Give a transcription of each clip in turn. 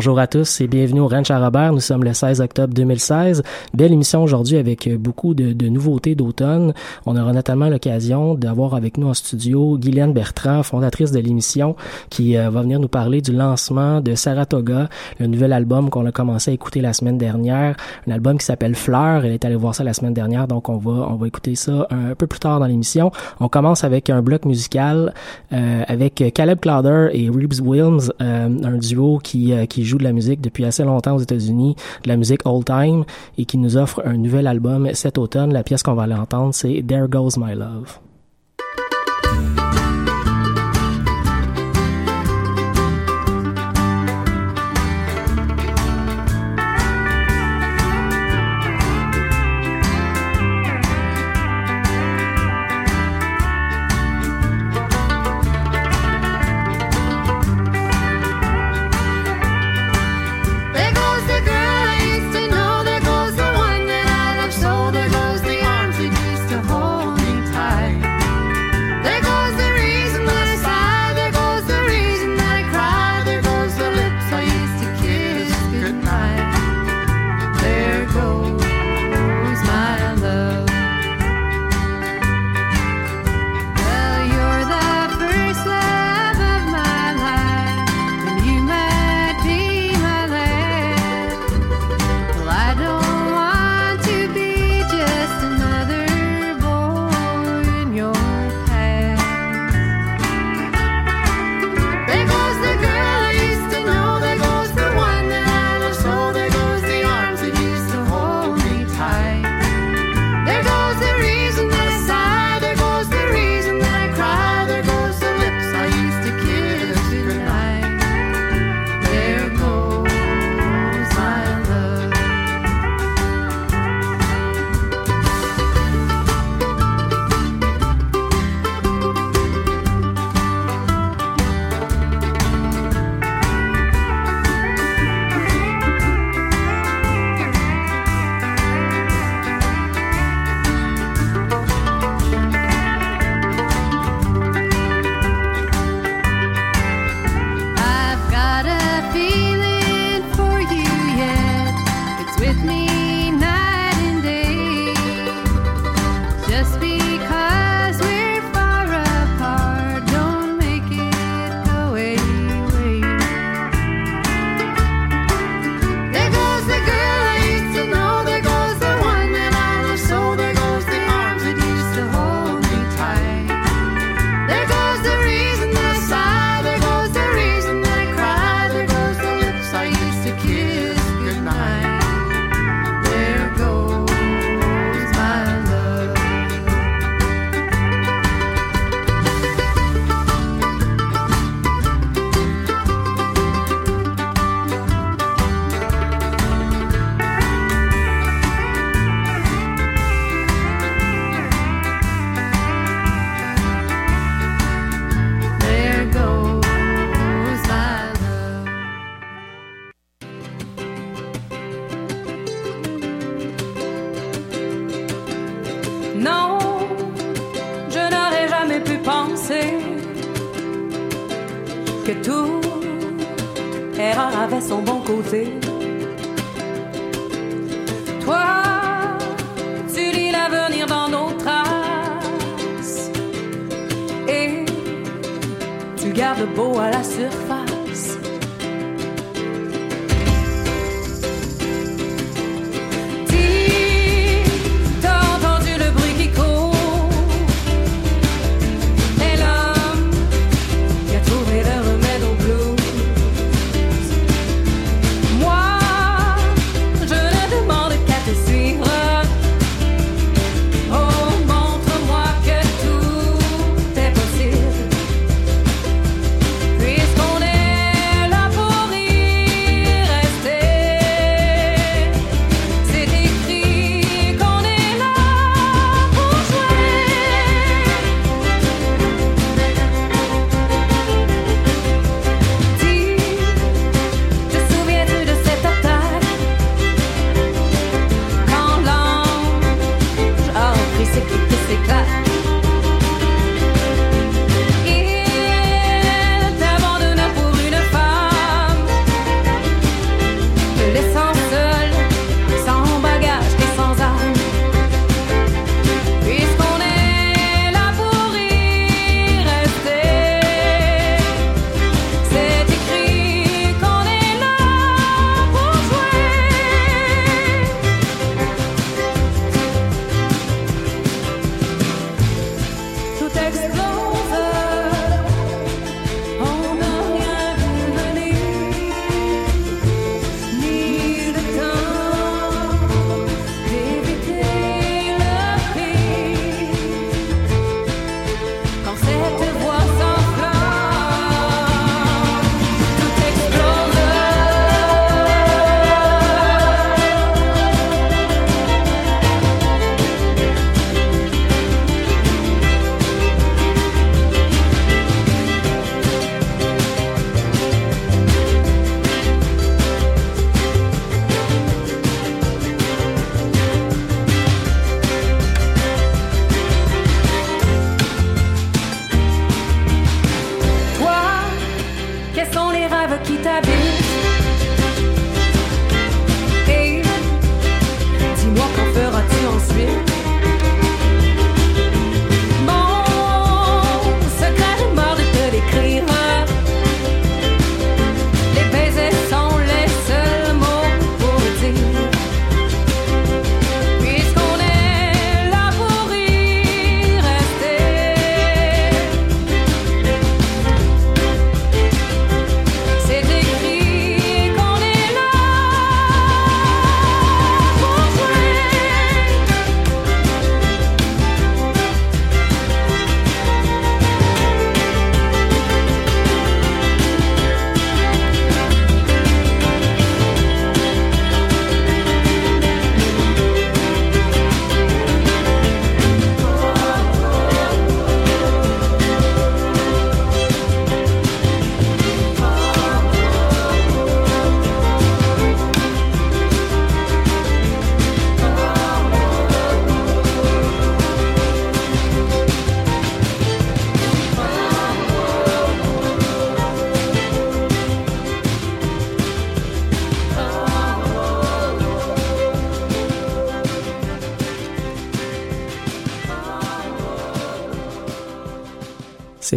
Bonjour à tous et bienvenue au Ranch à Robert. Nous sommes le 16 octobre 2016. Belle émission aujourd'hui avec euh, beaucoup de, de nouveautés d'automne. On aura notamment l'occasion d'avoir avec nous en studio Guylaine Bertrand, fondatrice de l'émission, qui euh, va venir nous parler du lancement de Saratoga, le nouvel album qu'on a commencé à écouter la semaine dernière. Un album qui s'appelle Fleur. Elle est allée voir ça la semaine dernière, donc on va on va écouter ça un, peu plus tard dans l'émission. On commence avec un bloc musical euh, avec Caleb Clowder et Reeves Wilms, un duo qui qui joue de la musique depuis assez longtemps aux États-Unis, de la musique old time, et qui nous offre un nouvel album cet automne. La pièce qu'on va aller entendre, c'est There Goes My Love.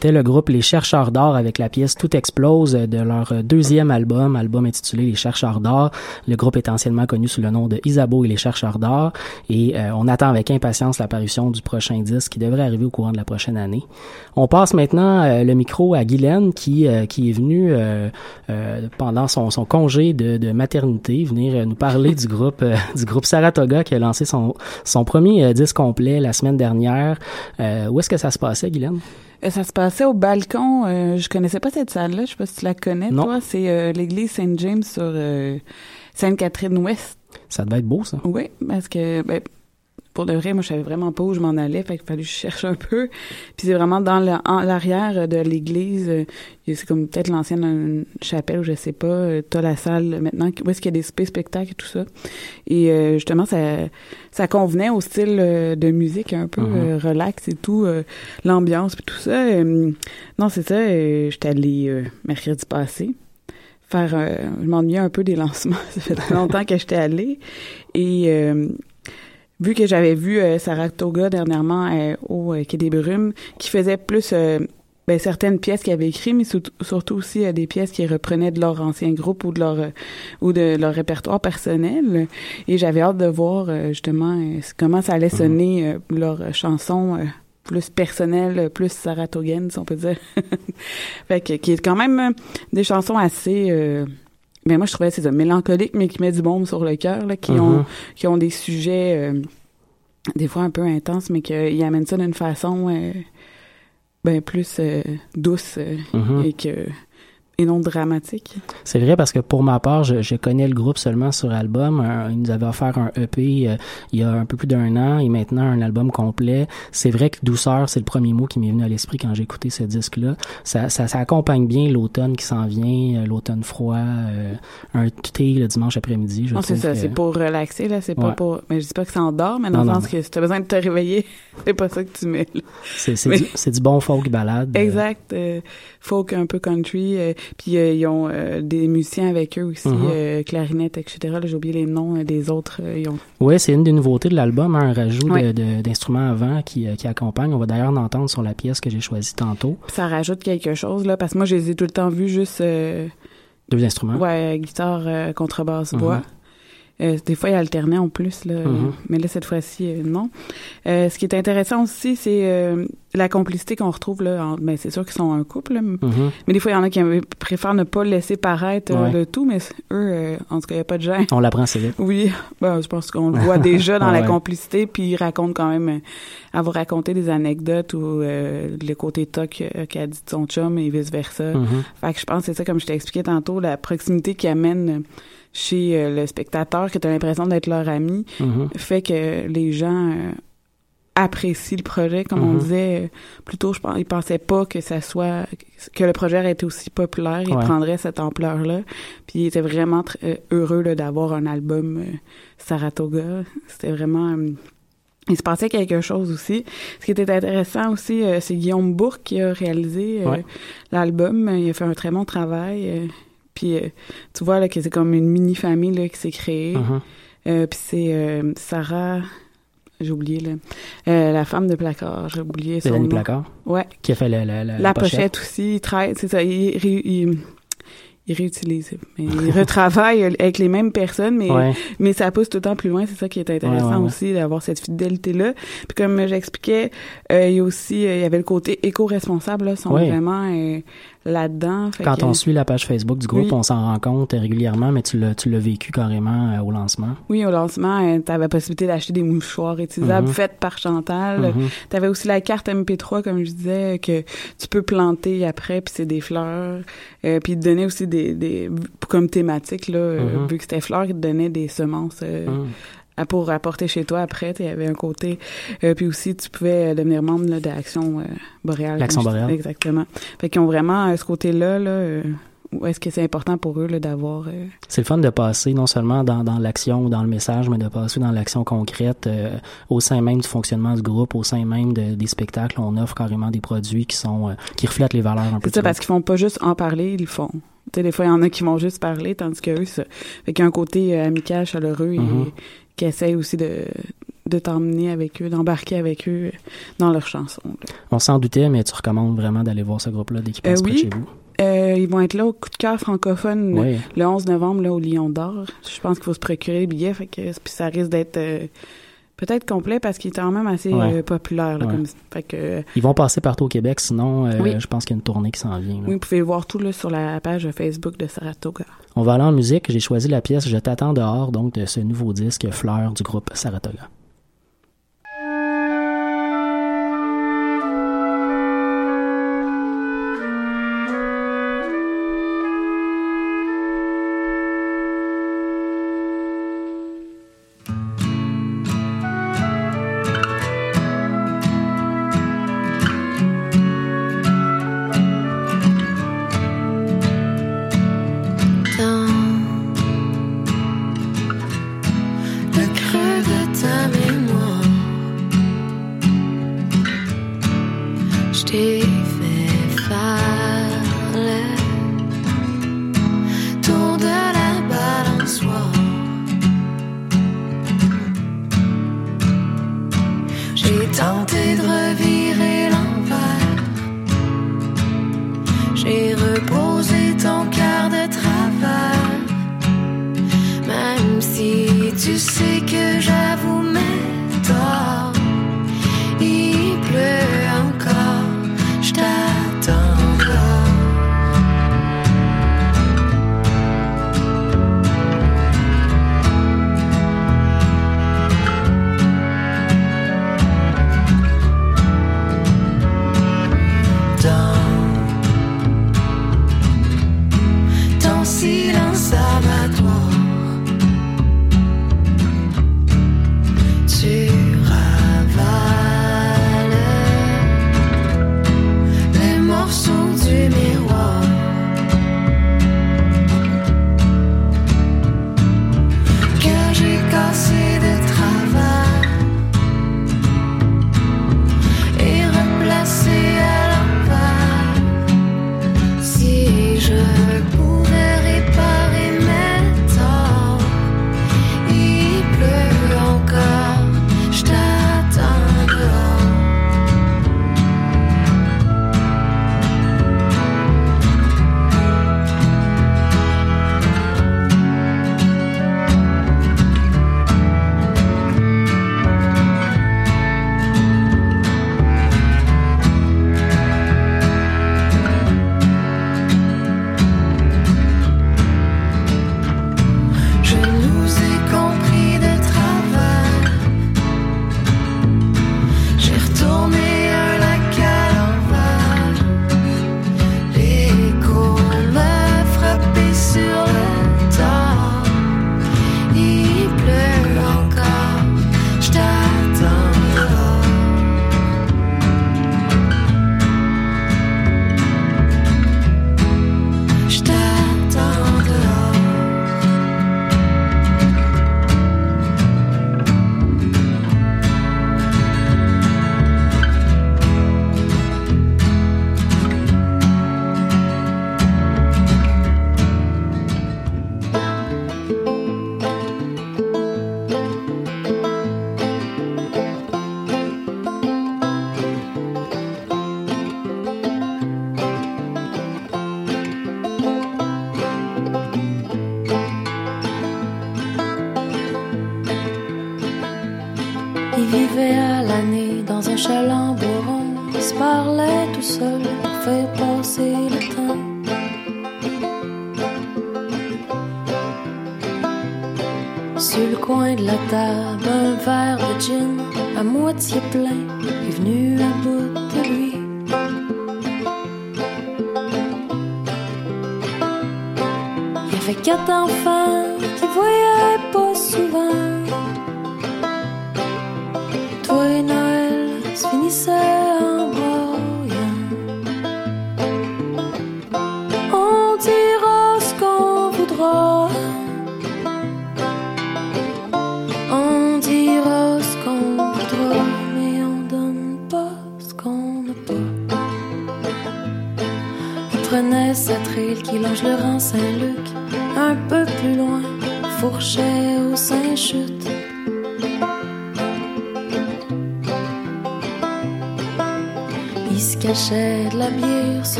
C'était le groupe Les Chercheurs d'or avec la pièce Tout explose de leur deuxième album, album intitulé Les Chercheurs d'or. Le groupe est anciennement connu sous le nom de Isabeau et les Chercheurs d'or et euh, on attend avec impatience l'apparition du prochain disque qui devrait arriver au courant de la prochaine année. On passe maintenant euh, le micro à Guylaine qui euh, qui est venue pendant son, son congé de, de, maternité venir nous parler du groupe du groupe Saratoga qui a lancé son son premier disque complet la semaine dernière. où est-ce que ça se passait, Guylaine? Euh, ça se passait au balcon. Euh, je connaissais pas cette salle-là. Je sais pas si tu la connais, toi. C'est euh, l'église Saint-James sur Sainte-Catherine-Ouest. Ça devait être beau, ça. Oui, parce que ben, pour de vrai, moi, je savais vraiment pas où je m'en allais, fait qu'il fallait que je cherche un peu. Puis c'est vraiment dans l'arrière de l'église, c'est comme peut-être l'ancienne chapelle ou je sais pas, t'as la salle maintenant où est-ce qu'il y a des spectacles et tout ça. Et justement, ça ça convenait au style de musique un peu mm-hmm. relax et tout, l'ambiance et tout ça. non, c'est ça, j'étais allée mercredi passé faire je m'ennuyais un peu des lancements, ça fait longtemps que j'étais allée et vu que j'avais vu euh, Saratoga dernièrement euh, au euh, Quai des Brumes, qui faisait plus ben, certaines pièces qu'ils avaient écrites, mais surtout aussi des pièces qui reprenaient de leur ancien groupe ou de leur ou de leur répertoire personnel. Et j'avais hâte de voir justement comment ça allait mhm. sonner leur chanson plus personnelle, plus saratogaine, si on peut dire. fait que, qui est quand même des chansons assez mais moi je trouvais c'est ça mélancolique mais qui met du baume sur le cœur là qui ont mm-hmm. qui ont des sujets euh, des fois un peu intenses mais qui amènent ça d'une façon euh, ben plus euh, douce mm-hmm. et que et non dramatique. C'est vrai parce que pour ma part, je, je connais le groupe seulement sur album. ils nous avaient offert un EP euh, il y a un peu plus d'un an et maintenant un album complet. C'est vrai que douceur, c'est le premier mot qui m'est venu à l'esprit quand j'ai écouté ce disque-là. Ça, ça, ça, accompagne bien l'automne qui s'en vient, euh, l'automne froid, euh, un thé le dimanche après-midi. Non, c'est ça, c'est pour relaxer là, c'est pas pour. Mais je dis pas que ça endort, mais dans le sens que si t'as besoin de te réveiller, c'est pas ça que tu mets. C'est du, du, bon folk balade. Exact, folk un peu country. Puis euh, ils ont euh, des musiciens avec eux aussi, mm-hmm. euh, clarinette, etc. J'ai oublié les noms des autres. ont... Oui, c'est une des nouveautés de l'album, hein, un rajout d'instruments avant qui, qui accompagne. On va d'ailleurs l'entendre sur la pièce que j'ai choisie tantôt. Ça rajoute quelque chose, là, parce que moi, je les ai tout le temps vus juste... Deux instruments? Ouais, guitare, contrebasse, voix. Mm-hmm. Euh, des fois, il alternait en plus, là, mm-hmm. mais là, cette fois-ci, euh, non. Euh, ce qui est intéressant aussi, c'est la complicité qu'on retrouve là. ben, c'est sûr qu'ils sont un couple, mm-hmm. mais des fois, il y en a qui préfèrent ne pas laisser paraître le tout, mais eux, en tout cas, il n'y a pas de gêne. On l'apprend assez vite. Oui, ben, je pense qu'on le voit déjà dans la complicité, puis ils racontent quand même, à vous raconter des anecdotes ou le côté toc qu'a dit son chum et vice-versa. Mm-hmm. Fait que je pense que c'est ça, comme je t'ai expliqué tantôt, la proximité qui amène chez euh, le spectateur, que tu as l'impression d'être leur ami, mm-hmm. fait que les gens euh, apprécient le projet. Comme on mm-hmm. disait, euh, plutôt, je pense, ils pensaient pas que ça soit, que le projet aurait été aussi populaire, il prendrait cette ampleur-là. Puis ils étaient vraiment heureux d'avoir un album Saratoga. C'était vraiment... il se passait quelque chose aussi. Ce qui était intéressant aussi, c'est Guillaume Bourque qui a réalisé l'album. Il a fait un très bon travail. Puis euh, tu vois là que c'est comme une mini famille là qui s'est créée. Uh-huh. Euh, puis c'est euh, Sarah j'ai oublié là. la femme de placard, j'ai oublié son nom. Placard? Ouais. Qui a fait la, la, la, pochette. aussi. Il c'est ça. Il, il, réutilise, mais il retravaille avec les mêmes personnes, mais mais ça pousse tout le temps plus loin. C'est ça qui est intéressant aussi d'avoir cette fidélité là. Puis comme j'expliquais, il y a aussi il y avait le côté éco-responsable là, sont vraiment là-dedans. Quand on suit la page Facebook du groupe, on s'en rend compte régulièrement, mais tu l'as, tu l'as vécu carrément euh, au lancement. Oui, au lancement, euh, tu avais la possibilité d'acheter des mouchoirs utilisables mm faites par Chantal. Mm-hmm. Tu avais aussi la carte MP3, comme je disais, que tu peux planter après, puis c'est des fleurs. Euh, puis ils te donnaient aussi des, des comme thématique, là, mm-hmm. vu que c'était fleurs, ils te donnaient des semences pour apporter chez toi après. Il y avait un côté. Euh, puis aussi, tu pouvais devenir membre de l'Action euh, boréale. L'Action boréale. Exactement. Fait qu'ils ont vraiment euh, ce côté-là, là, où est-ce que c'est important pour eux d'avoir... C'est le fun de passer non seulement dans, dans l'action ou dans le message, mais de passer dans l'action concrète au sein même du fonctionnement du groupe, au sein même des spectacles. On offre carrément des produits qui sont qui reflètent les valeurs un peu. C'est ça, parce qu'ils font pas juste en parler, ils le font. Tu sais, des fois, il y en a qui vont juste parler, tandis que eux, ça fait qu'il y a un côté amical, chaleureux et, mm-hmm qui essaye aussi de de t'emmener avec eux, d'embarquer avec eux dans leurs chansons. là. On s'en doutait, mais tu recommandes vraiment d'aller voir ce groupe-là dès qu'il passe Euh, près oui. de chez vous. Euh, ils vont être là au coup de cœur francophone Oui. le 11 novembre là, au Lion d'Or. Je pense qu'il faut se procurer les billets, fait que puis ça risque d'être euh, peut-être complet parce qu'il est quand même assez Ouais. euh, populaire. Là, Ouais. comme, fait que, euh, Ils vont passer partout au Québec, sinon, euh, Oui. je pense qu'il y a une tournée qui s'en vient. là. oui, vous pouvez voir tout là, sur la page Facebook de Saratoga. On va aller en musique. J'ai choisi la pièce Je t'attends dehors, donc de ce nouveau disque Fleur du groupe Saratoga.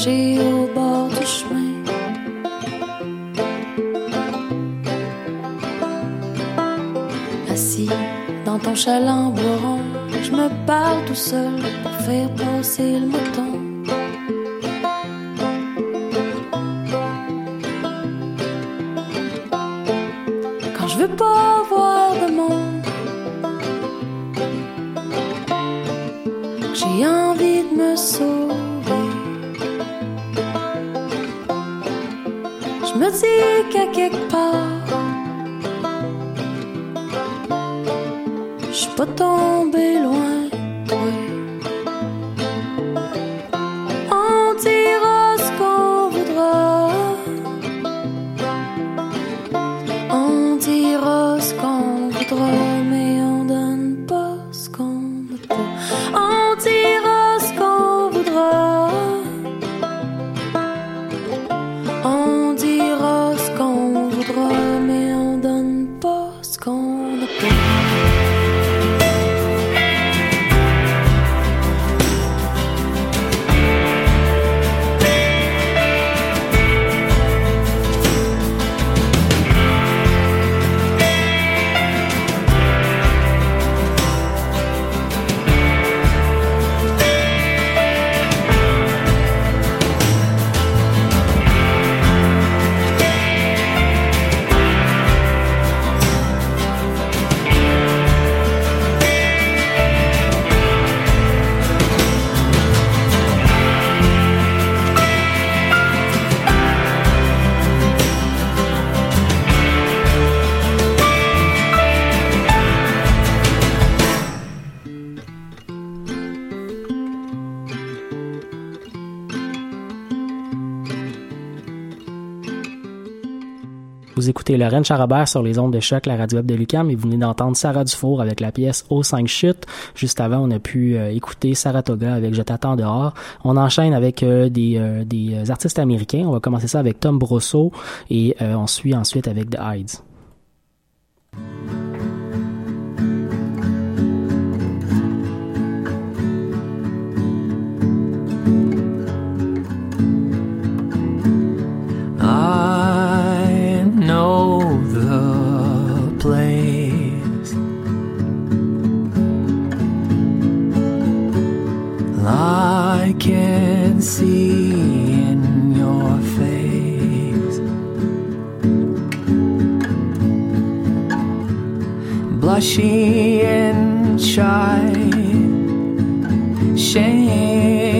she écoutez Lorraine Charabert sur les ondes de choc, la radio web de Lucam, et vous venez d'entendre Sarah Dufour avec la pièce Au 5 chutes. Juste avant, on a pu euh, écouter Saratoga avec Je t'attends dehors. On enchaîne avec euh, des, euh, des euh, artistes américains. On va commencer ça avec Tom Brosseau et on suit ensuite avec The Hides. I know the place. I can see in your face blushy and shy shame.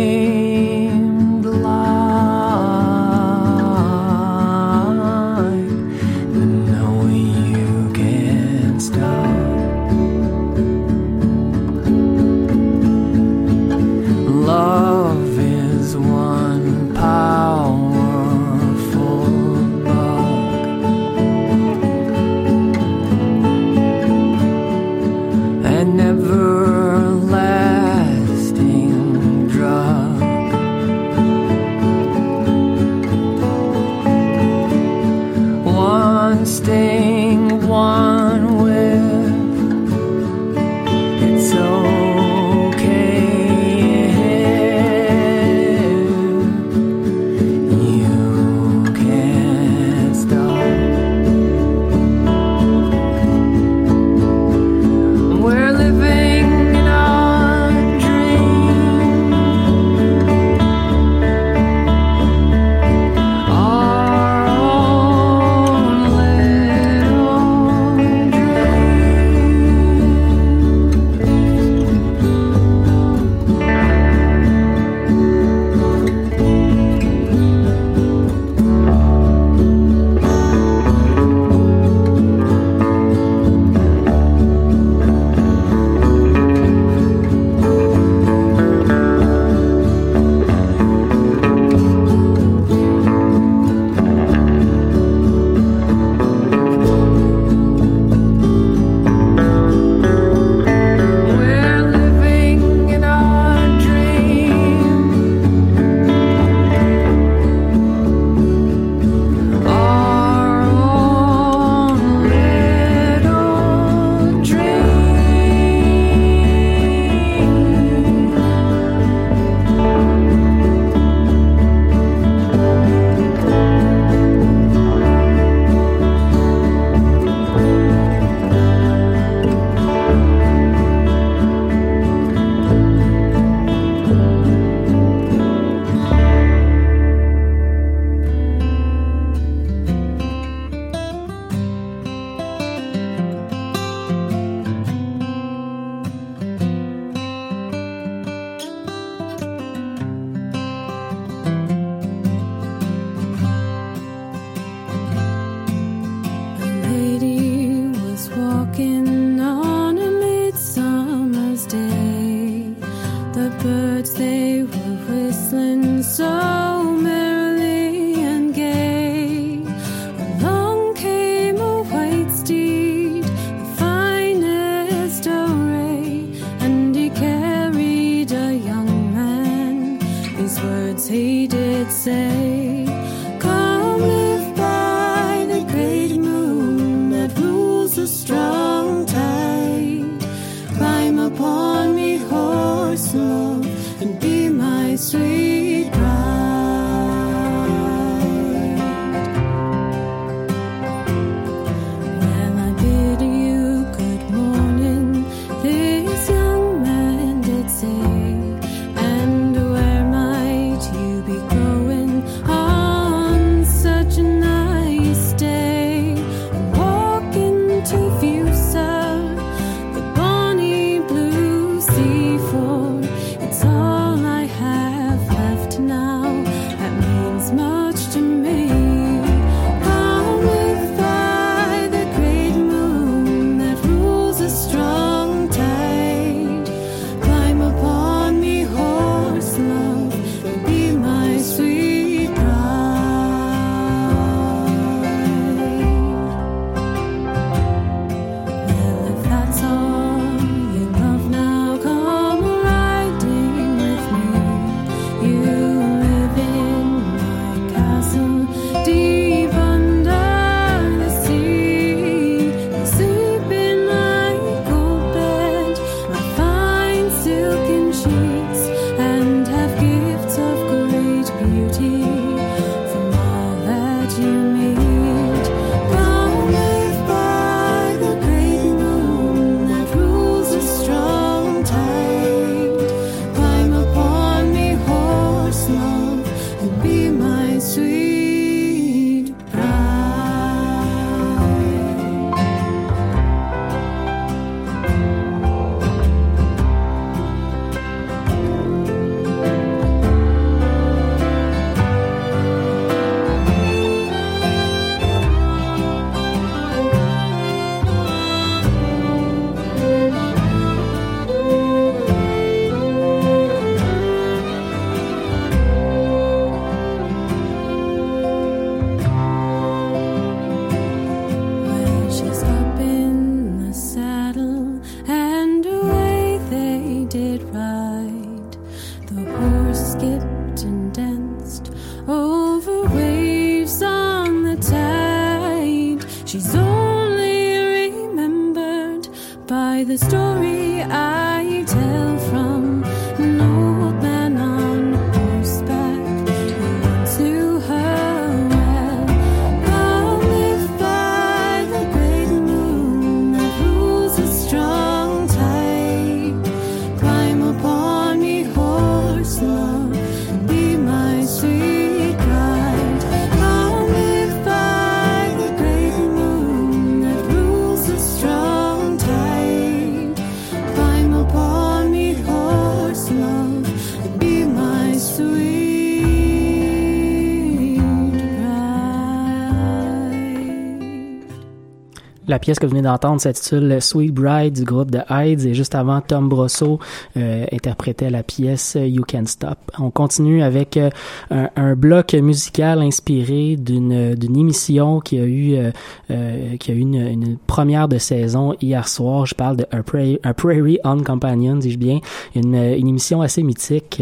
La pièce que vous venez d'entendre s'intitule Sweet Bride du groupe de Hides et juste avant Tom Brosso euh, interprétait la pièce You Can Stop. On continue avec euh, un, bloc musical inspiré d'une d'une émission qui a eu euh, euh, qui a eu une, première de saison hier soir. Je parle de A Prairie, A Prairie on Companion, dis-je bien, une, une émission assez mythique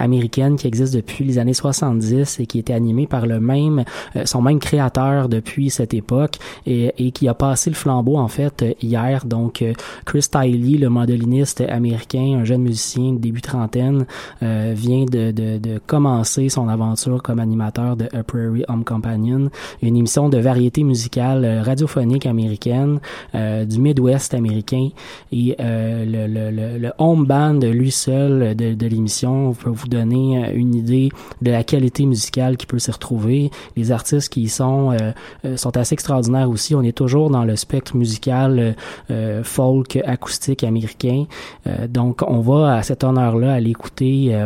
américaine qui existe depuis les années 70 et qui était animée par le même son même créateur depuis cette époque et, et qui a passé le flambeau en fait euh, hier. Donc euh, Chris Tiley, le mandoliniste américain, un jeune musicien début trentaine, euh, vient de, commencer son aventure comme animateur de A Prairie Home Companion, une émission de variété musicale radiophonique américaine du Midwest américain et le, home band lui seul de, de l'émission peut vous donner une idée de la qualité musicale qui peut s'y retrouver. Les artistes qui y sont sont assez extraordinaires aussi. On est toujours dans le spectre musical euh, euh, folk acoustique américain. Euh, donc on va à cet honneur-là aller écouter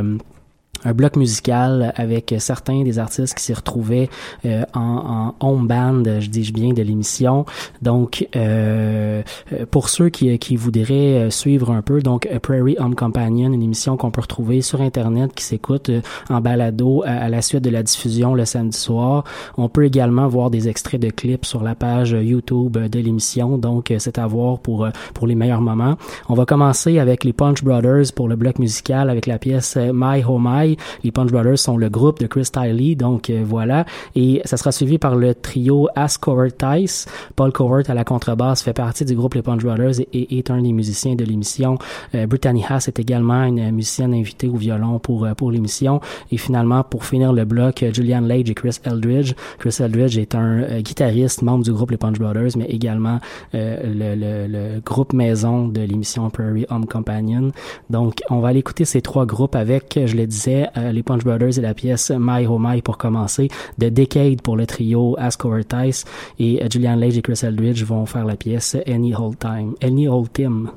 un bloc musical avec certains des artistes qui s'y retrouvaient euh, en, en home band, je dis bien, de l'émission. Donc, euh, euh, pour ceux qui, qui voudraient euh, suivre un peu, donc Prairie Home Companion, une émission qu'on peut retrouver sur Internet qui s'écoute euh, en balado à, la suite de la diffusion le samedi soir. On peut également voir des extraits de clips sur la page YouTube de l'émission. Donc, c'est à voir pour, pour les meilleurs moments. On va commencer avec les Punch Brothers pour le bloc musical avec la pièce My Oh My. Les Punch Brothers sont le groupe de Chris Tiley, donc euh, voilà. Et ça sera suivi par le trio As Covert Tice. Paul Covert à la contrebasse fait partie du groupe Les Punch Brothers et, est un des musiciens de l'émission. Euh, Brittany Haas est également une musicienne invitée au violon pour, euh, pour l'émission. Et finalement, pour finir le bloc, euh, Julian Lage et Chris Eldridge. Chris Eldridge est un euh, guitariste, membre du groupe Les Punch Brothers, mais également le, le, le groupe maison de l'émission Prairie Home Companion. Donc, on va aller écouter ces trois groupes avec, je le disais, euh, les Punch Brothers et la pièce My Oh My pour commencer, The Decade pour le trio Ask Over Tice et Julian Lage et Chris Eldridge vont faire la pièce Any Old Time, Any Old Time.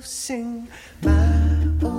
Sing. My, oh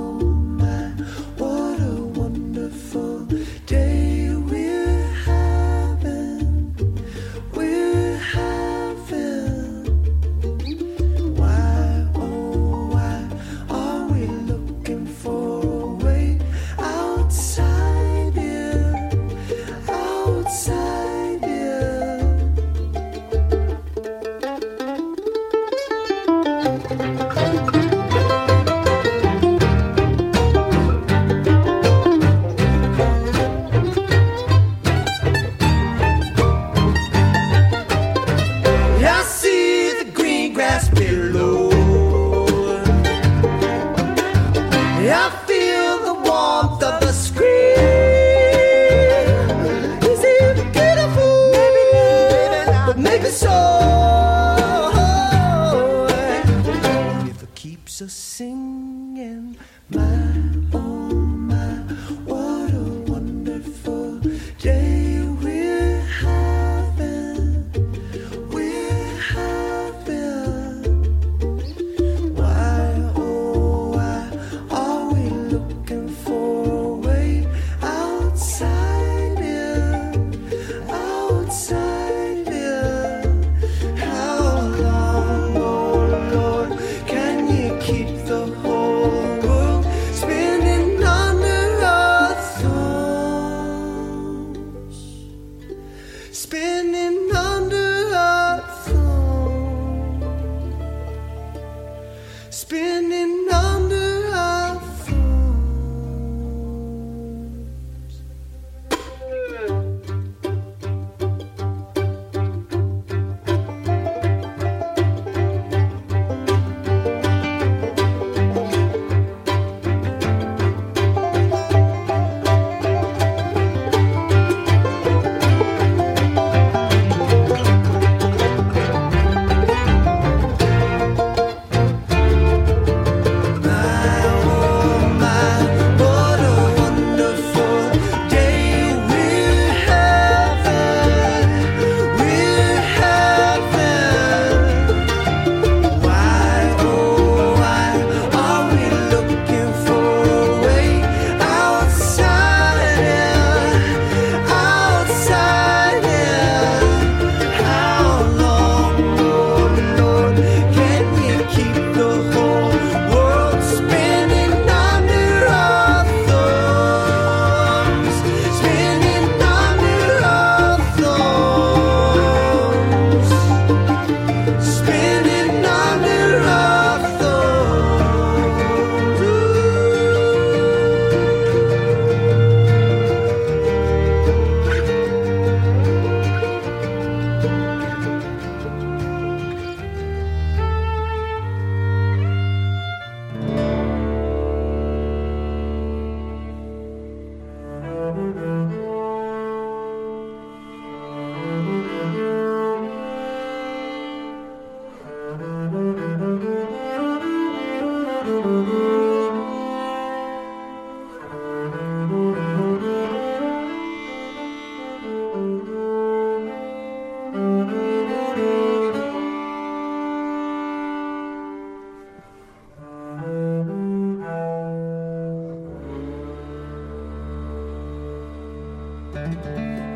Música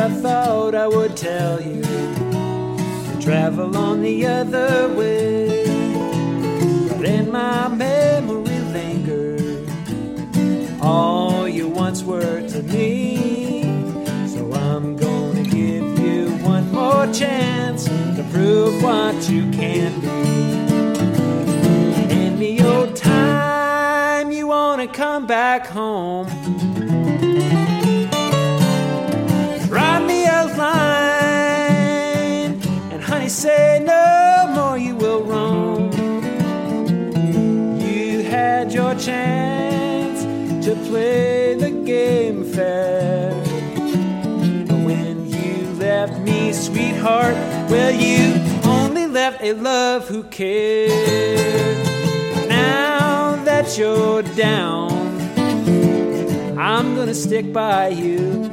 I thought I would tell you to travel on the other way. But in my memory lingered all you once were to me. So I'm gonna give you one more chance to prove what you can play the game fair. But when you left me, sweetheart, well, you only left a love who cared. Now that you're down, I'm gonna stick by you.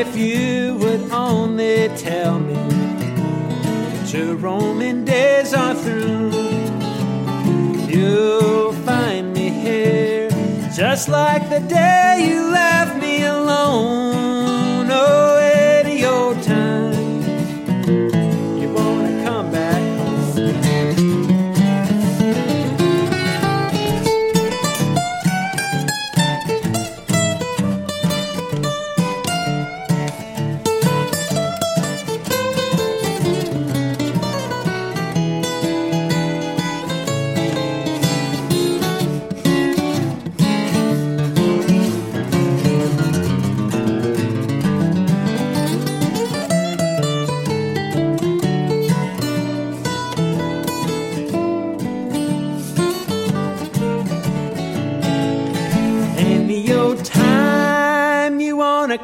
If you would only tell me that your Roman days are through, you'll find me here just like the day you left me alone. Oh,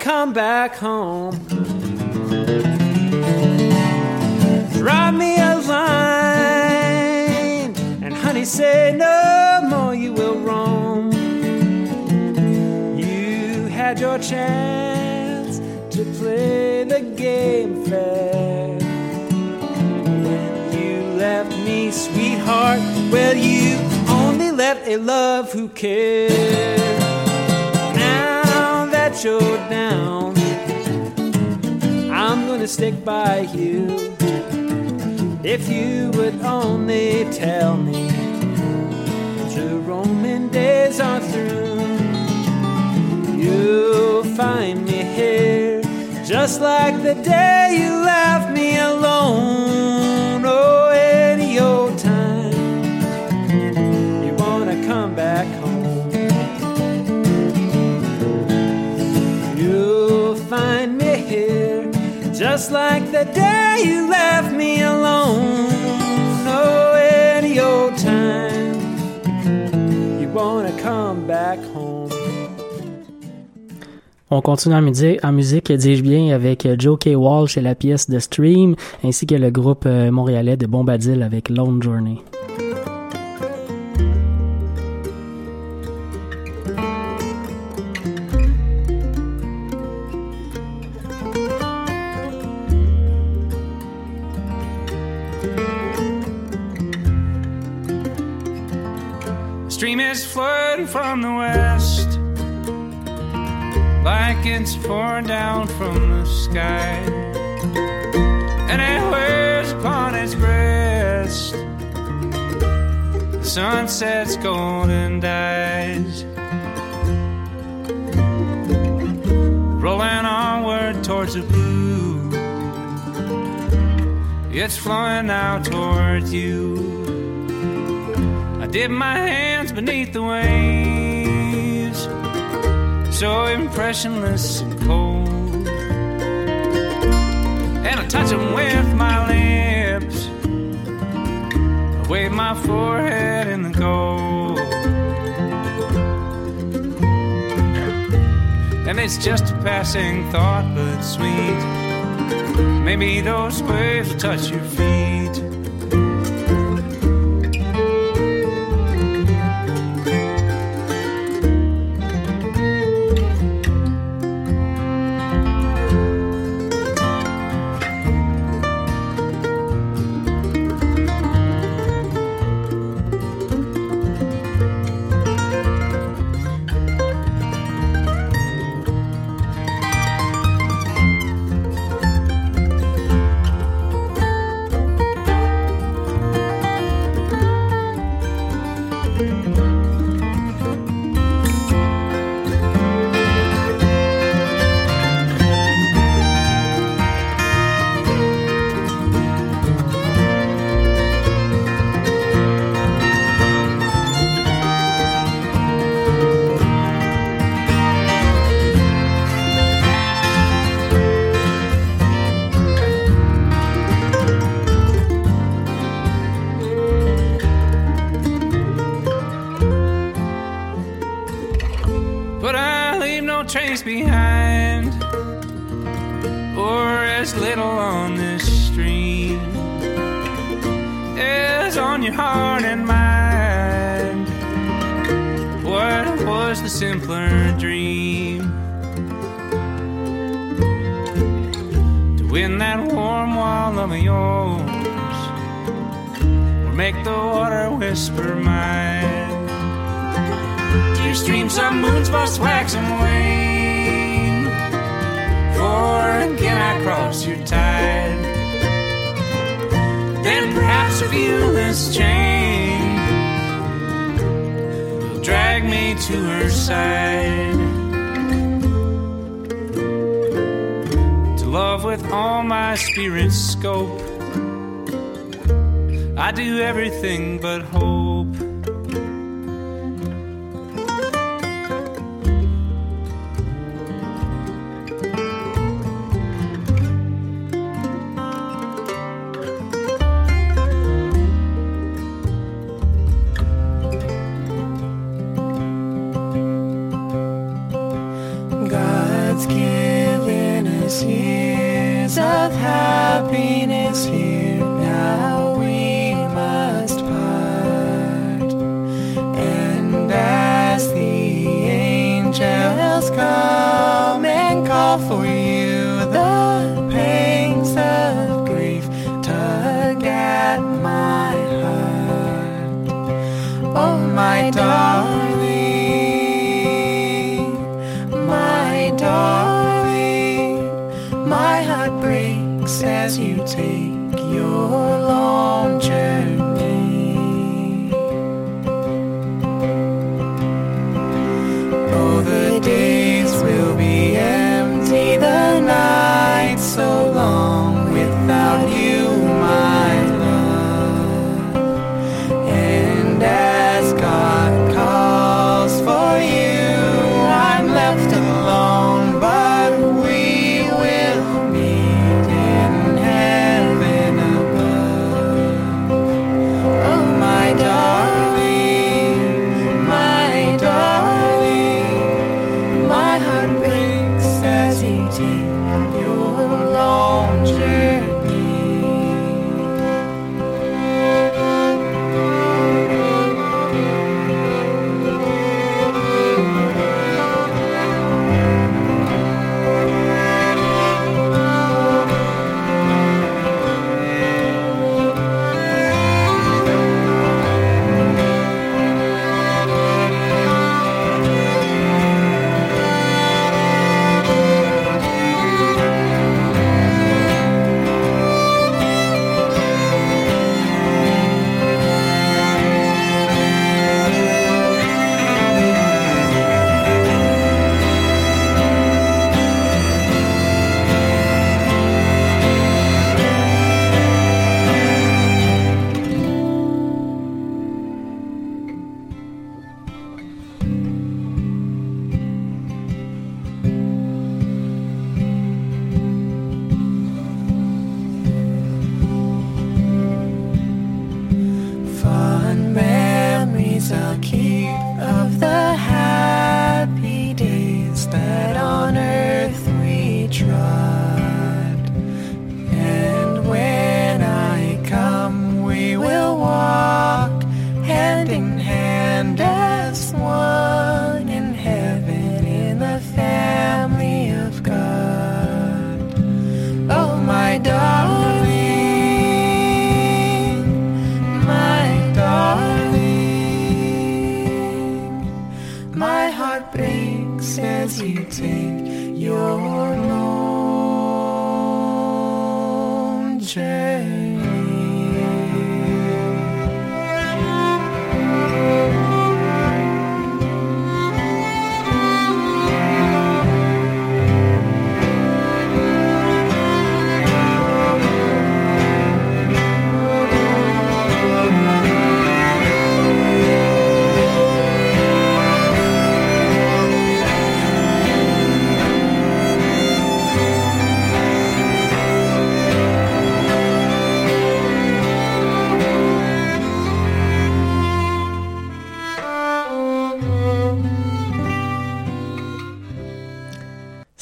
come back home. Drop me a line, and honey, say no more you will roam. You had your chance to play the game fair. When you left me, sweetheart, well, you only left a love who cared. Now you're down, I'm gonna stick by you. If you would only tell me your Roman days are through, you'll find me here just like the day you the. On continue en musique, en musique dis-je bien, avec Joe K. Walsh et la pièce de Stream, ainsi que le groupe euh, montréalais de Bombadil avec Lone Journey. Flooding from the west, like it's pouring down from the sky. And it wears upon its breast the sunset's golden dyes. Rolling onward towards the blue, it's flowing now towards you. I dip my hands beneath the waves, so impressionless and cold. And I touch them with my lips, I wave my forehead in the gold. And it's just a passing thought, but sweet. Maybe those waves will touch your feet. with all my spirit's scope. I do everything but hold.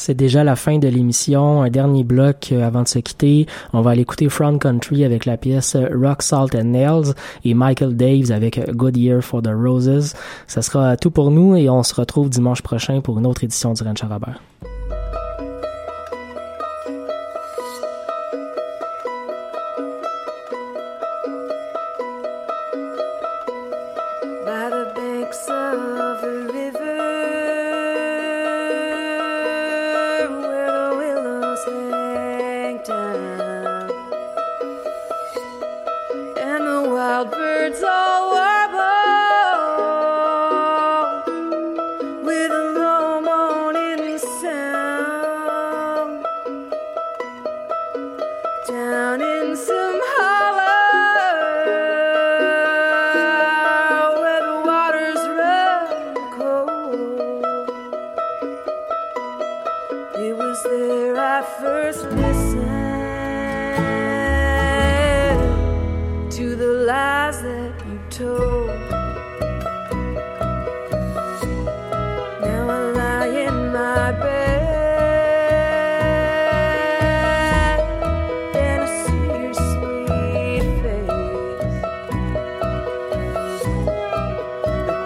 C'est déjà la fin de l'émission. Un dernier bloc euh, avant de se quitter. On va aller écouter Front Country avec la pièce euh, Rock, Salt and Nails et Michael Daves avec euh, Good Year for the Roses. Ça sera tout pour nous et on se retrouve dimanche prochain pour une autre édition du Ranch Robert.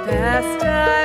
faster.